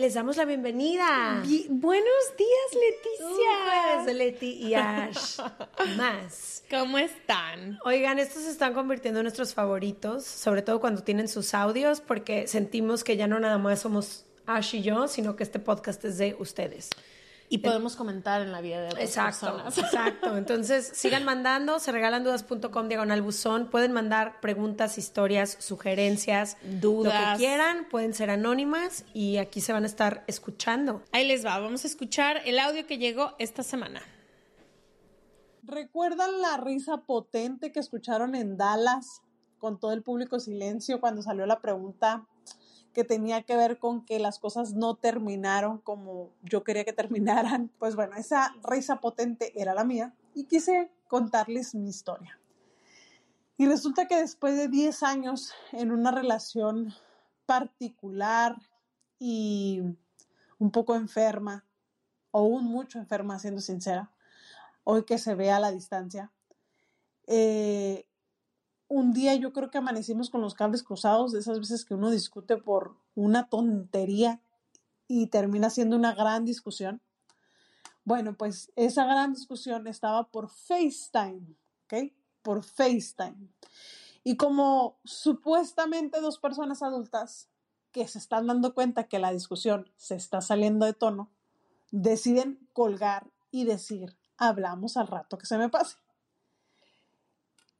Les damos la bienvenida. Bi- Buenos días, Leticia. De Leti y Ash. Más. ¿Cómo están? Oigan, estos se están convirtiendo en nuestros favoritos, sobre todo cuando tienen sus audios, porque sentimos que ya no nada más somos Ash y yo, sino que este podcast es de ustedes. Y podemos comentar en la vida de otras Exacto, personas. exacto. Entonces, sigan mandando, se regalandudas.com diagonal buzón. Pueden mandar preguntas, historias, sugerencias, lo que Dudas. quieran. Pueden ser anónimas y aquí se van a estar escuchando. Ahí les va, vamos a escuchar el audio que llegó esta semana. ¿Recuerdan la risa potente que escucharon en Dallas con todo el público silencio cuando salió la pregunta que tenía que ver con que las cosas no terminaron como yo quería que terminaran? Pues bueno, esa risa potente era la mía y quise contarles mi historia. Y resulta que después de 10 años en una relación particular y un poco enferma, o un mucho enferma, siendo sincera, hoy que se ve a la distancia. Eh, un día yo creo que amanecimos con los cables cruzados, de esas veces que uno discute por una tontería y termina siendo una gran discusión. Bueno, pues esa gran discusión estaba por FaceTime, ¿ok? Por FaceTime. Y como supuestamente dos personas adultas que se están dando cuenta que la discusión se está saliendo de tono, deciden colgar y decir, hablamos al rato que se me pase.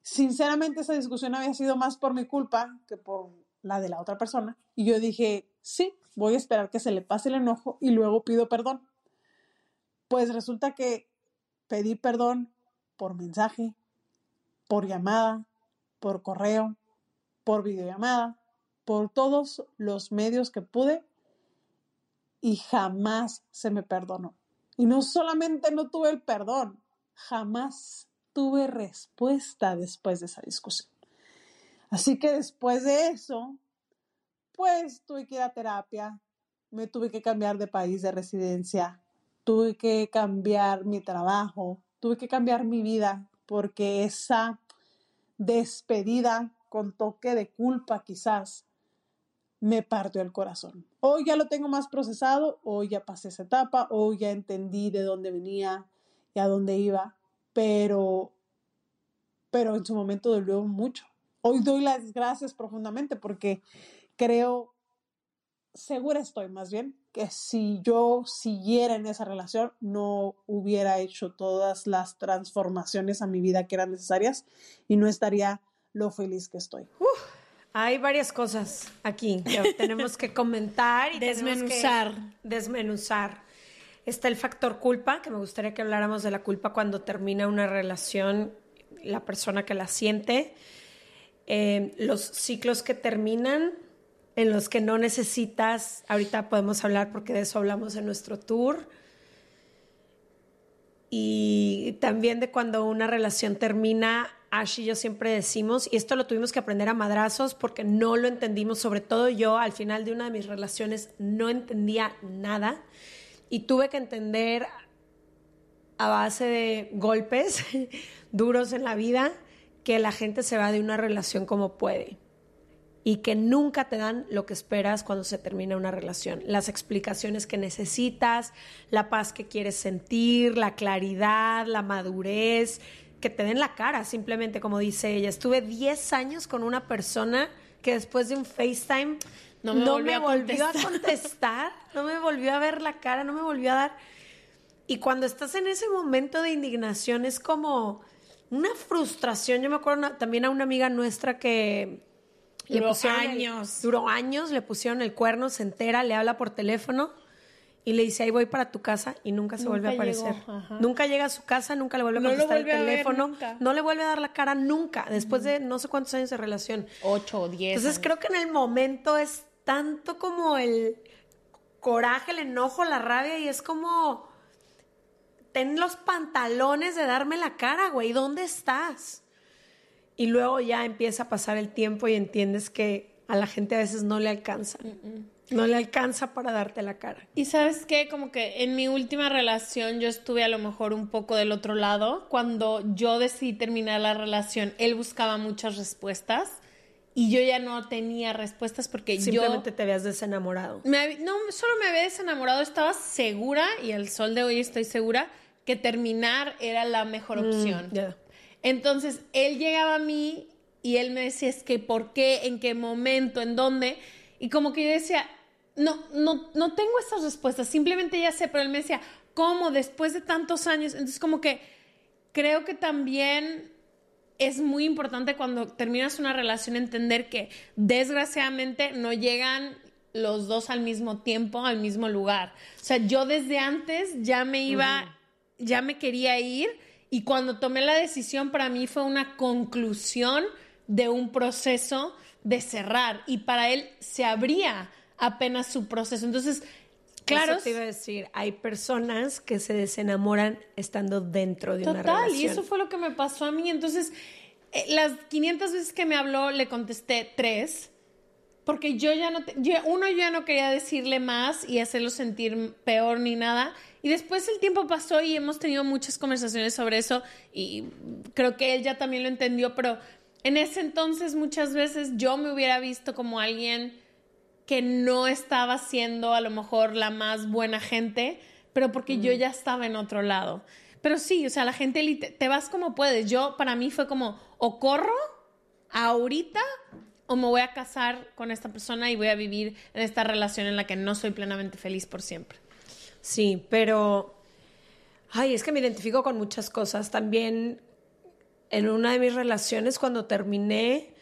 Sinceramente, esa discusión había sido más por mi culpa que por la de la otra persona. Y yo dije, sí, voy a esperar que se le pase el enojo y luego pido perdón. Pues resulta que pedí perdón por mensaje, por llamada, por correo, por videollamada, por todos los medios que pude y jamás se me perdonó. Y no solamente no tuve el perdón, jamás tuve respuesta después de esa discusión. Así que después de eso, pues tuve que ir a terapia, me tuve que cambiar de país de residencia, tuve que cambiar mi trabajo, tuve que cambiar mi vida, porque esa despedida con toque de culpa quizás me partió el corazón. Hoy ya lo tengo más procesado, hoy ya pasé esa etapa, hoy ya entendí de dónde venía y a dónde iba, pero, pero en su momento dolió mucho. Hoy doy las gracias profundamente porque creo, segura estoy más bien, que si yo siguiera en esa relación no hubiera hecho todas las transformaciones a mi vida que eran necesarias y no estaría lo feliz que estoy. Hay varias cosas aquí que tenemos que comentar y que Desmenuzar. Está el factor culpa, que me gustaría que habláramos de la culpa cuando termina una relación, la persona que la siente, eh, los ciclos que terminan, en los que no necesitas, ahorita podemos hablar porque de eso hablamos en nuestro tour, y también de cuando una relación termina Ash y yo siempre decimos, y esto lo tuvimos que aprender a madrazos porque no lo entendimos, sobre todo yo al final de una de mis relaciones no entendía nada y tuve que entender a base de golpes duros en la vida que la gente se va de una relación como puede y que nunca te dan lo que esperas cuando se termina una relación. Las explicaciones que necesitas, la paz que quieres sentir, la claridad, la madurez, que te den la cara, simplemente como dice ella. Estuve 10 años con una persona que después de un FaceTime no me, volvió, a contestar, no me volvió a ver la cara, no me volvió a dar. Y cuando estás en ese momento de indignación es como una frustración. Yo me acuerdo también a una amiga nuestra que duró años. duró años, le pusieron el cuerno, se entera, le habla por teléfono y le dice, ahí voy para tu casa y nunca se vuelve a aparecer. nunca llega a su casa, nunca le vuelve a contestar el teléfono, no le vuelve a dar la cara nunca, después de no sé cuántos años de relación. Ocho o diez. Entonces creo que en el momento es tanto como el coraje, el enojo, la rabia y es como, ten los pantalones de darme la cara, güey, ¿dónde estás? Y luego ya empieza a pasar el tiempo y entiendes que a la gente a veces no le alcanza. No le alcanza para darte la cara. Y sabes qué, como que en mi última relación yo estuve a lo mejor un poco del otro lado. Cuando yo decidí terminar la relación, él buscaba muchas respuestas y yo ya no tenía respuestas porque yo... Simplemente te habías desenamorado. no, solo me había desenamorado, estaba segura y al sol de hoy estoy segura que terminar era la mejor mm, opción. Entonces, él llegaba a mí y él me decía, es que ¿por qué? ¿En qué momento? ¿En dónde? Y como que yo decía, no, no, no tengo esas respuestas, simplemente ya sé, pero él me decía, ¿cómo? Después de tantos años. Entonces, como que creo que también es muy importante cuando terminas una relación entender que desgraciadamente no llegan los dos al mismo tiempo, al mismo lugar. O sea, yo desde antes ya me iba, ya me quería ir y cuando tomé la decisión, para mí fue una conclusión de un proceso de cerrar. Y para él se abría apenas su proceso. Entonces, claro. Eso te iba a decir, hay personas que se desenamoran estando dentro de una relación. Total, y eso fue lo que me pasó a mí. Entonces, eh, las 500 veces que me habló, le contesté tres. Porque yo ya no, uno, yo ya no quería decirle más y hacerlo sentir peor ni nada. Y después el tiempo pasó y hemos tenido muchas conversaciones sobre eso y creo que él ya también lo entendió, pero en ese entonces muchas veces yo me hubiera visto como alguien que no estaba siendo a lo mejor la más buena gente, pero porque yo ya estaba en otro lado. Pero sí, o sea, la gente te vas como puedes. Yo, para mí fue como, o corro ahorita o me voy a casar con esta persona y voy a vivir en esta relación en la que no soy plenamente feliz por siempre. Sí, pero. Ay, es que me identifico con muchas cosas. También en una de mis relaciones, cuando terminé,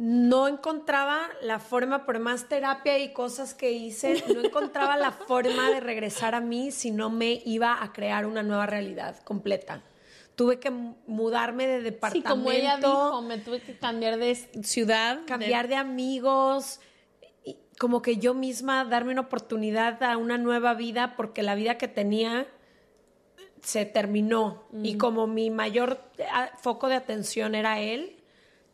no encontraba la forma, por más terapia y cosas que hice, no encontraba la forma de regresar a mí si no me iba a crear una nueva realidad completa. Tuve que mudarme de departamento. Sí, como ella dijo, me tuve que cambiar de ciudad. Cambiar de amigos, como que yo misma darme una oportunidad a una nueva vida porque la vida que tenía se terminó y mm. como mi mayor eh, foco de atención era él,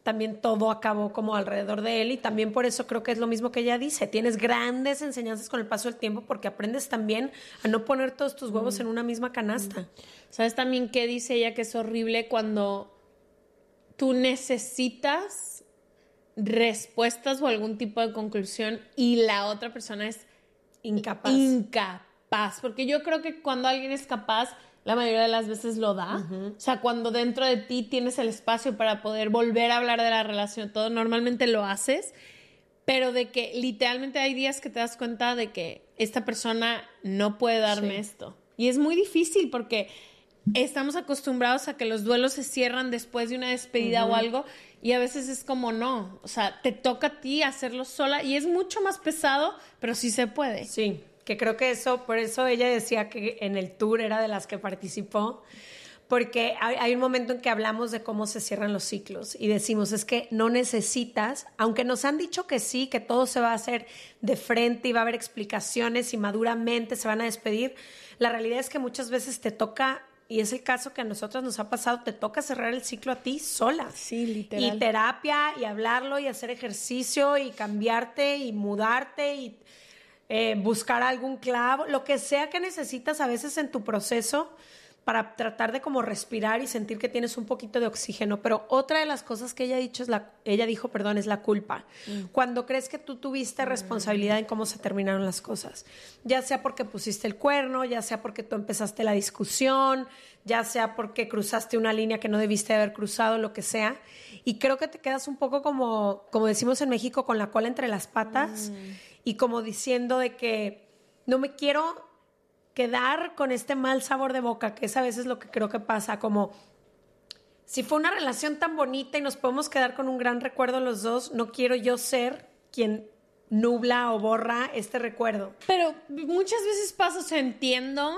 también todo acabó como alrededor de él y también por eso creo que es lo mismo que ella dice, tienes grandes enseñanzas con el paso del tiempo porque aprendes también a no poner todos tus huevos mm. en una misma canasta. Mm. ¿Sabes también qué dice ella que es horrible cuando tú necesitas respuestas o algún tipo de conclusión y la otra persona es incapaz. Incapaz, porque yo creo que cuando alguien es capaz, la mayoría de las veces lo da. O sea, cuando dentro de ti tienes el espacio para poder volver a hablar de la relación, todo normalmente lo haces, pero de que literalmente hay días que te das cuenta de que esta persona no puede darme esto. Y es muy difícil porque estamos acostumbrados a que los duelos se cierran después de una despedida o algo y a veces es como no, o sea, te toca a ti hacerlo sola y es mucho más pesado, pero sí se puede. Sí, que creo que eso, por eso ella decía que en el tour era de las que participó, porque hay, un momento en que hablamos de cómo se cierran los ciclos y decimos, es que no necesitas, aunque nos han dicho que sí, que todo se va a hacer de frente y va a haber explicaciones y maduramente se van a despedir, la realidad es que muchas veces te toca y es el caso que a nosotros nos ha pasado, te toca cerrar el ciclo a ti sola. Sí, literal. Y terapia, y hablarlo, y hacer ejercicio, y cambiarte, y mudarte, y eh, buscar algún clavo, lo que sea que necesitas a veces en tu proceso para tratar de como respirar y sentir que tienes un poquito de oxígeno. Pero otra de las cosas que ella, dicho es la, ella dijo, perdón, es la culpa. Mm. Cuando crees que tú tuviste mm. responsabilidad en cómo se terminaron las cosas, ya sea porque pusiste el cuerno, ya sea porque tú empezaste la discusión, ya sea porque cruzaste una línea que no debiste haber cruzado, lo que sea. Y creo que te quedas un poco como, como decimos en México, con la cola entre las patas mm. Y como diciendo de que no me quiero quedar con este mal sabor de boca, que es a veces lo que creo que pasa, como si fue una relación tan bonita y nos podemos quedar con un gran recuerdo los dos, no quiero yo ser quien nubla o borra este recuerdo. Pero muchas veces pasa, o entiendo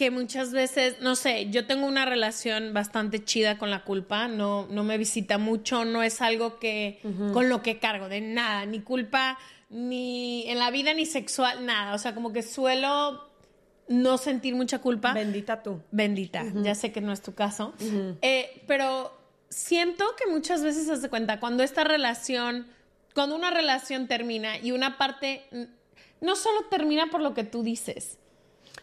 que muchas veces, no sé, yo tengo una relación bastante chida con la culpa, no, no me visita mucho, no es algo que con lo que cargo, de nada, ni culpa, ni en la vida, ni sexual, nada, o sea, como que suelo no sentir mucha culpa. Bendita tú. Bendita. Ya sé que no es tu caso. Eh, pero siento que muchas veces se hace cuenta, cuando esta relación, cuando una relación termina y una parte no solo termina por lo que tú dices.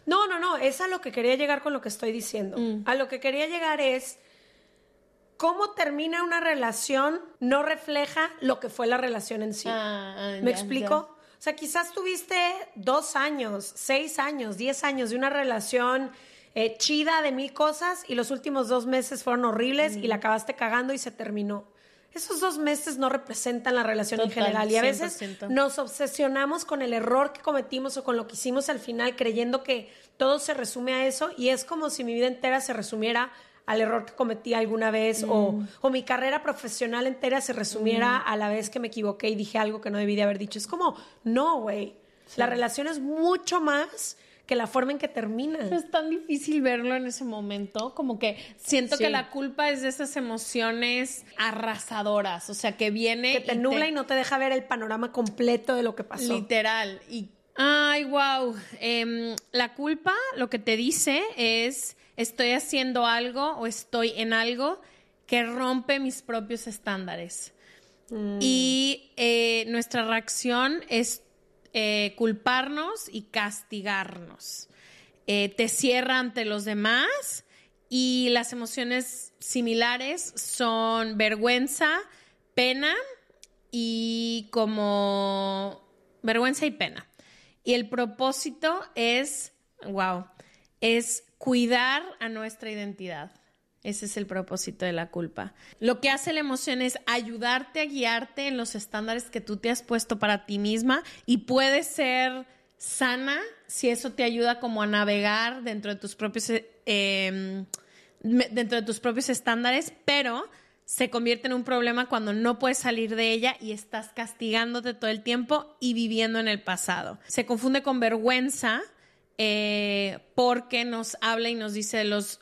No, no, no, es a lo que quería llegar con lo que estoy diciendo. Mm. A lo que quería llegar es cómo termina una relación no refleja lo que fue la relación en sí. Ah, ah, ¿Me explico? O sea, quizás tuviste dos años, seis años, diez años de una relación eh, chida de mil cosas y los últimos dos meses fueron horribles y la acabaste cagando y se terminó. Esos dos meses no representan la relación en general y a veces nos obsesionamos con el error que cometimos o con lo que hicimos al final creyendo que todo se resume a eso y es como si mi vida entera se resumiera al error que cometí alguna vez o, mm. o, mi carrera profesional entera se resumiera mm. a la vez que me equivoqué y dije algo que no debí de haber dicho. Es como, no, güey. La relación es mucho más que la forma en que termina. Es tan difícil verlo en ese momento, como que siento que la culpa es de esas emociones arrasadoras, o sea, que viene... Que te nubla y no te deja ver el panorama completo de lo que pasó. Literal. Y, ay, wow. Em, la culpa lo que te dice es estoy haciendo algo o estoy en algo que rompe mis propios estándares. Mm. Y eh, nuestra reacción es eh, culparnos y castigarnos. Eh, te cierra ante los demás y las emociones similares son vergüenza, pena y como vergüenza y pena. Y el propósito es, wow, es cuidar a nuestra identidad. Ese es el propósito de la culpa. Lo que hace la emoción es ayudarte a guiarte en los estándares que tú te has puesto para ti misma y puede ser sana si eso te ayuda como a navegar dentro de tus propios em, dentro de tus propios estándares, pero se convierte en un problema cuando no puedes salir de ella y estás castigándote todo el tiempo y viviendo en el pasado. Se confunde con vergüenza, eh, porque nos habla y nos dice los,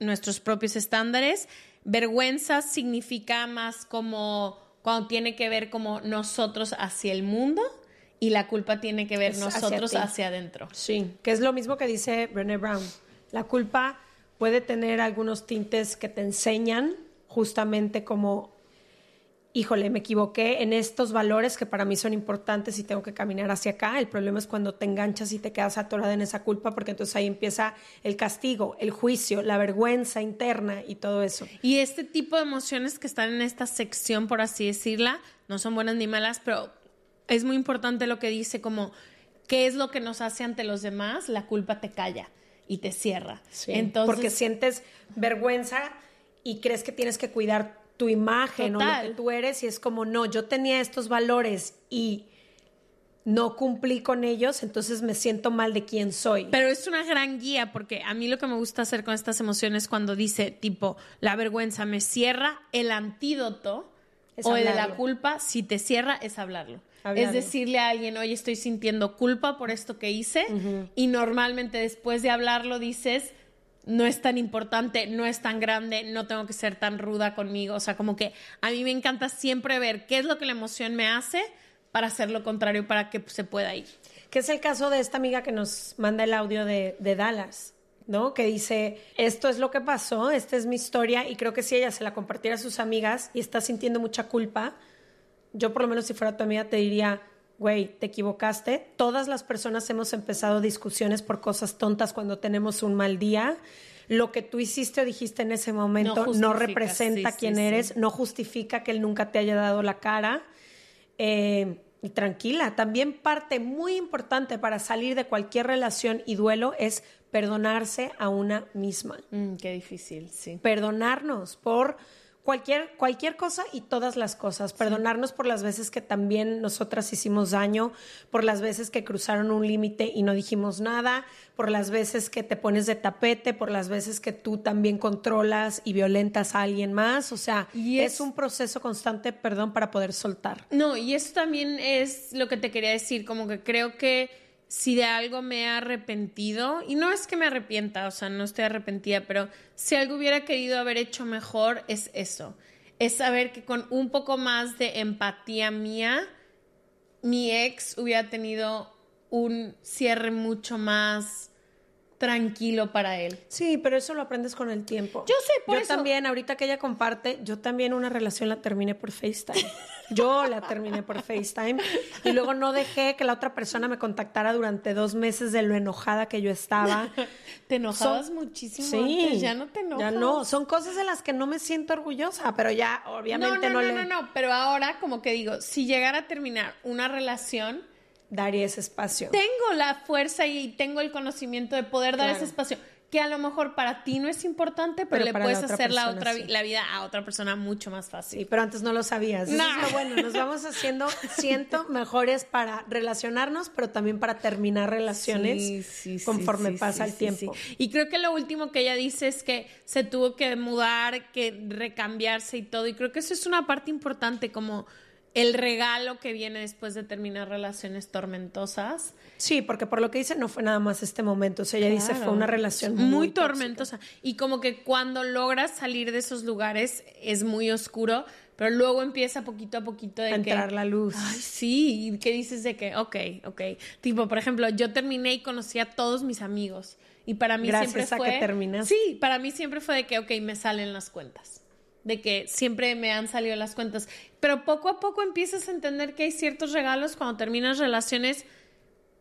nuestros propios estándares. Vergüenza significa más como cuando tiene que ver como nosotros hacia el mundo y la culpa tiene que ver nosotros hacia, adentro. Sí, que es lo mismo que dice Brené Brown. La culpa puede tener algunos tintes que te enseñan justamente como híjole, me equivoqué en estos valores que para mí son importantes y tengo que caminar hacia acá. El problema es cuando te enganchas y te quedas atorada en esa culpa, porque entonces ahí empieza el castigo, el juicio, la vergüenza interna y todo eso. Y este tipo de emociones que están en esta sección, por así decirla, no son buenas ni malas, pero es muy importante lo que dice como qué es lo que nos hace ante los demás, la culpa te calla y te cierra. Entonces, porque sientes vergüenza y crees que tienes que cuidar tu imagen o lo que tú eres y es como, no, yo tenía estos valores y no cumplí con ellos, entonces me siento mal de quién soy. Pero es una gran guía porque a mí lo que me gusta hacer con estas emociones cuando dice tipo, la vergüenza me cierra, el antídoto o el de la culpa, si te cierra, es hablarlo. Es decirle a alguien, oye, estoy sintiendo culpa por esto que hice y normalmente después de hablarlo dices, no es tan importante, no es tan grande, no tengo que ser tan ruda conmigo. O sea, como que a mí me encanta siempre ver qué es lo que la emoción me hace para hacer lo contrario, para que se pueda ir. Que es el caso de esta amiga que nos manda el audio de, Dallas, ¿no? Que dice, esto es lo que pasó, esta es mi historia y creo que si ella se la compartiera a sus amigas y está sintiendo mucha culpa, yo por lo menos si fuera tu amiga te diría, güey, te equivocaste. Todas las personas hemos empezado discusiones por cosas tontas cuando tenemos un mal día. Lo que tú hiciste o dijiste en ese momento no, representa quién eres, no justifica que él nunca te haya dado la cara. Eh, y tranquila, también parte muy importante para salir de cualquier relación y duelo es perdonarse a una misma. Mm, qué difícil, sí. Perdonarnos por cualquier, cualquier cosa y todas las cosas. Perdonarnos por las veces que también nosotras hicimos daño, por las veces que cruzaron un límite y no dijimos nada, por las veces que te pones de tapete, por las veces que tú también controlas y violentas a alguien más. O sea, es, es, un proceso constante, perdón, para poder soltar. No, y eso también es lo que te quería decir, como que creo que si de algo me he arrepentido, y no es que me arrepienta, o sea, no estoy arrepentida, pero si algo hubiera querido haber hecho mejor, es eso. Es saber que con un poco más de empatía mía, mi ex hubiera tenido un cierre mucho más tranquilo para él. Sí, pero eso lo aprendes con el tiempo. Yo sé, por yo también, ahorita que ella comparte, yo también una relación la terminé por FaceTime. Yo la terminé por FaceTime y luego no dejé que la otra persona me contactara durante dos meses de lo enojada que yo estaba. Te enojabas muchísimo sí, ya no te enojas. Ya no, son cosas de las que no me siento orgullosa, pero ya obviamente no, no, no, no, no, no, pero ahora como que digo, si llegara a terminar una relación daría ese espacio. Tengo la fuerza y tengo el conocimiento de poder dar ese espacio que a lo mejor para ti no es importante, pero, le puedes hacer la, otra, la vida a otra persona mucho más fácil. Sí, pero antes no lo sabías. Eso es lo bueno, nos vamos haciendo, siento, mejores para relacionarnos, pero también para terminar relaciones conforme pasa el tiempo. Y creo que lo último que ella dice es que se tuvo que mudar, que recambiarse y todo, y creo que eso es una parte importante como el regalo que viene después de terminar relaciones tormentosas. Sí, porque por lo que dice no fue nada más este momento, o sea, ella dice fue una relación muy, tormentosa y como que cuando logras salir de esos lugares es muy oscuro, pero luego empieza poquito a poquito de a entrar la luz. Ay, sí, y que dices de que, ok, ok. Tipo, por ejemplo, yo terminé y conocí a todos mis amigos y para mí siempre fue... que terminas. Sí, para mí siempre fue de que, ok, me salen las cuentas de que siempre me han salido las cuentas. Pero poco a poco empiezas a entender que hay ciertos regalos cuando terminas relaciones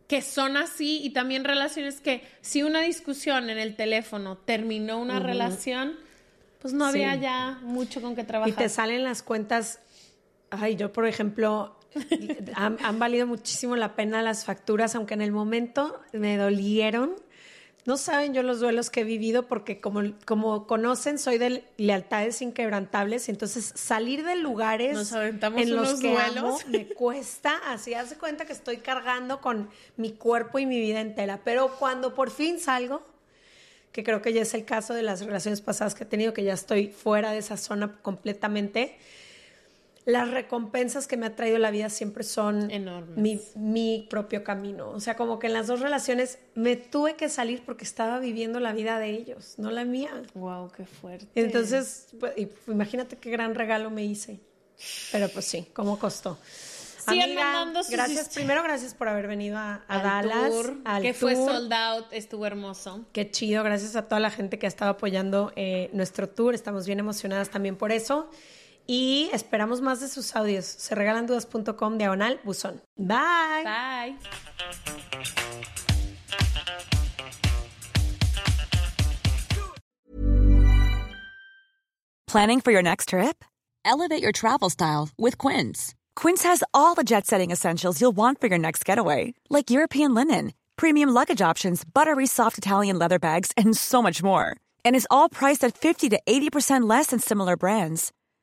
que son así y también relaciones que si una discusión en el teléfono terminó una relación, pues no había ya mucho con qué trabajar. Y te salen las cuentas, ay, yo por ejemplo, han, han valido muchísimo la pena las facturas, aunque en el momento me dolieron no saben yo los duelos que he vivido porque como, como conocen, soy de lealtades inquebrantables, entonces salir de lugares en los que amo me cuesta, así hace cuenta que estoy cargando con mi cuerpo y mi vida entera, pero cuando por fin salgo, que creo que ya es el caso de las relaciones pasadas que he tenido, que ya estoy fuera de esa zona completamente, las recompensas que me ha traído la vida siempre son mi, mi, propio camino. O sea, como que en las dos relaciones me tuve que salir porque estaba viviendo la vida de ellos, no la mía. Wow, qué fuerte. Entonces, pues, imagínate qué gran regalo me hice. Pero pues sí, ¿cómo costó? Sigan mandando sus gracias, primero gracias por haber venido a, Dallas. al que fue sold out, estuvo hermoso. Qué chido, gracias a toda la gente que ha estado apoyando eh, nuestro tour. Estamos bien emocionadas también por eso y esperamos más de sus audios. Se regalan dudas.com diagonal buzón. Bye. Bye. Planning for your next trip? Elevate your travel style with Quince. Quince has all the jet setting essentials you'll want for your next getaway, like European linen, premium luggage options, buttery soft Italian leather bags, and so much more. And is all priced at 50 to 80% less than similar brands.